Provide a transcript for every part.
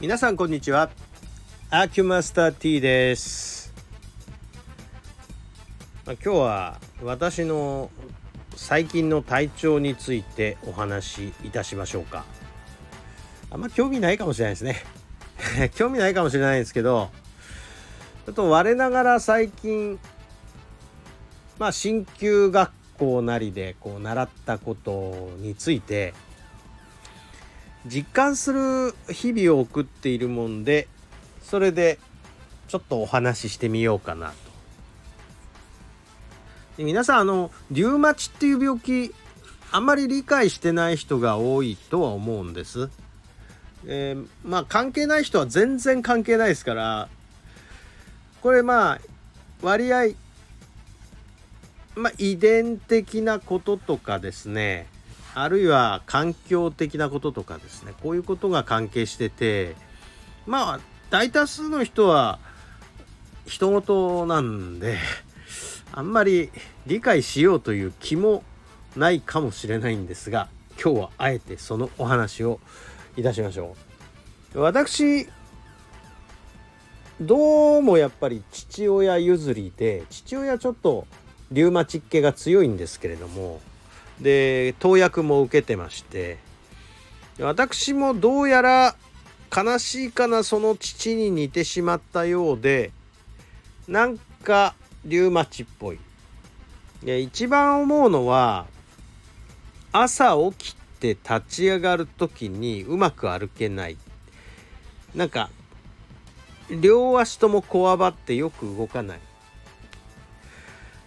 皆さんこんにちは。アキュマスター T です、まあ、今日は私の最近の体調についてお話しいたしましょうか。あんま興味ないかもしれないですね。興味ないかもしれないですけどちょっと我ながら最近まあ進級学校なりでこう習ったことについて実感する日々を送っているもんでそれでちょっとお話ししてみようかなと。で皆さんあのリウマチっていう病気あんまり理解してない人が多いとは思うんです。えー、まあ関係ない人は全然関係ないですからこれまあ割合まあ遺伝的なこととかですねあるいは環境的なこととかですねこういうことが関係しててまあ大多数の人は人事なんであんまり理解しようという気もないかもしれないんですが今日はあえてそのお話をいたしましょう。私どうもやっぱり父親譲りで父親ちょっとリウマチ系が強いんですけれどもで投薬も受けてまして私もどうやら悲しいかなその父に似てしまったようでなんかリウマチっぽい。で一番思うのは朝起きて立ち上がる時にうまく歩けない。なんか両足ともこわばってよく動かない。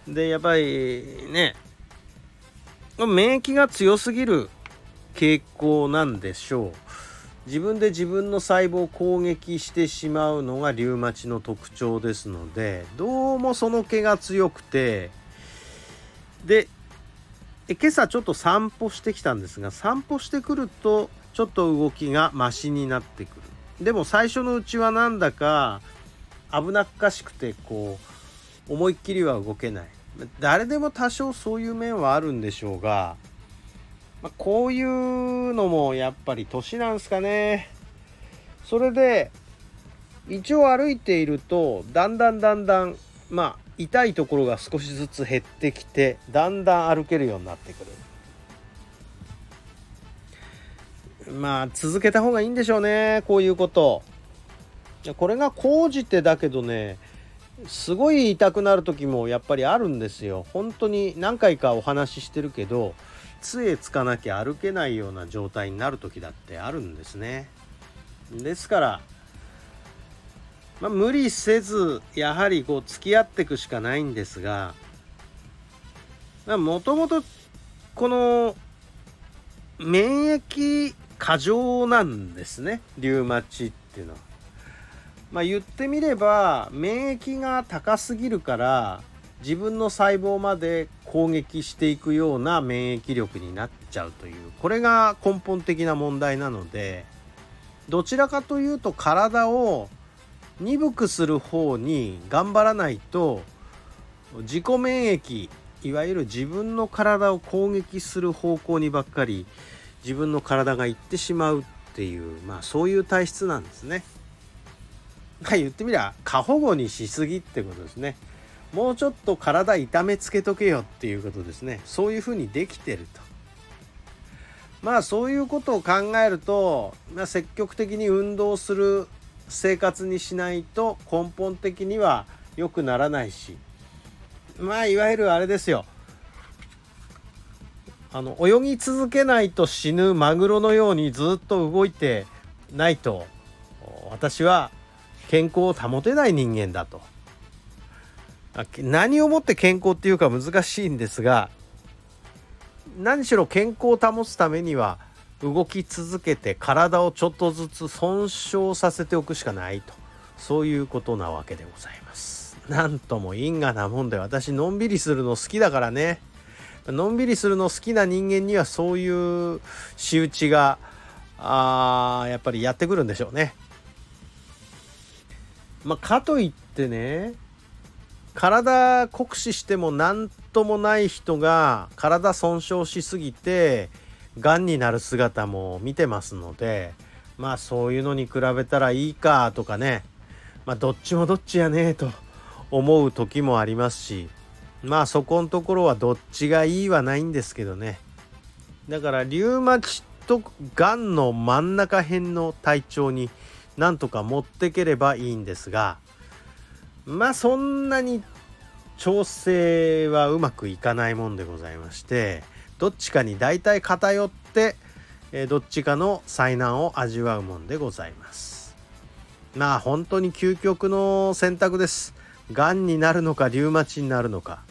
でやっぱりね免疫が強すぎる傾向なんでしょう。自分で自分の細胞を攻撃してしまうのがリウマチの特徴ですのでどうもその毛が強くてで今朝ちょっと散歩してきたんですが散歩してくるとちょっと動きがマシになってくる。でも最初のうちはなんだか危なっかしくてこう思いっきりは動けない。誰でも多少そういう面はあるんでしょうが、まあ、こういうのもやっぱり年なんすかね。それで一応歩いているとだんだんだんだんまあ痛いところが少しずつ減ってきてだんだん歩けるようになってくる。まあ続けた方がいいんでしょうねこういうこと。これが高じてだけどねすごい痛くなる時もやっぱりあるんですよ。本当に何回かお話ししてるけど杖つかなきゃ歩けないような状態になる時だってあるんですね。ですから、まあ、無理せずやはりこう付き合っていくしかないんですがもともとこの免疫過剰なんですねリウマチっていうのは。まあ、言ってみれば免疫が高すぎるから自分の細胞まで攻撃していくような免疫力になっちゃうというこれが根本的な問題なのでどちらかというと体を鈍くする方に頑張らないと自己免疫いわゆる自分の体を攻撃する方向にばっかり自分の体がいってしまうっていうまあそういう体質なんですね。まあ言ってみりゃ過保護にしすぎってことですね。もうちょっと体痛めつけとけよっていうことですね。そういうふうにできてると。まあそういうことを考えると、まあ、積極的に運動する生活にしないと根本的には良くならないし。まあいわゆるあれですよ。あの泳ぎ続けないと死ぬマグロのようにずっと動いてないと私は健康を保てない人間だと。何をもって健康っていうか難しいんですが何しろ健康を保つためには動き続けて体をちょっとずつ損傷させておくしかないと。そういうことなわけでございます。なんとも因果なもんで私のんびりするの好きだからね。のんびりするの好きな人間にはそういう仕打ちがあやっぱりやってくるんでしょうね。まあ、かといってね体酷使しても何ともない人が体損傷しすぎてがんになる姿も見てますのでまあそういうのに比べたらいいかとかねまあどっちもどっちやねえと思う時もありますしまあそこのところはどっちがいいはないんですけどね。だからリウマチとがんの真ん中辺の体調になんとか持ってければいいんですがまあそんなに調整はうまくいかないもんでございましてどっちかに大体偏って、どっちかの災難を味わうもんでございます。まあ本当に究極の選択です。がんになるのかリウマチになるのか。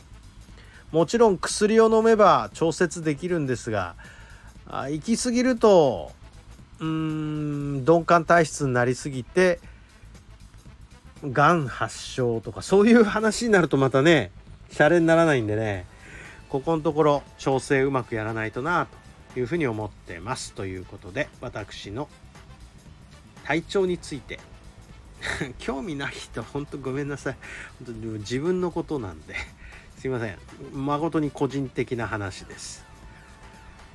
もちろん薬を飲めば調節できるんですがあ行き過ぎるとうーん鈍感体質になりすぎてがん発症とかそういう話になるとまたねシャレにならないんでねここのところ調整うまくやらないとなというふうに思ってます。ということで私の体調について。興味ない人ほんとごめんなさい。本当自分のことなんで。すいません。誠に個人的な話です。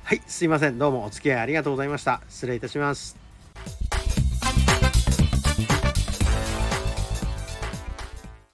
はいすいません。どうもお付き合いありがとうございました。失礼いたします。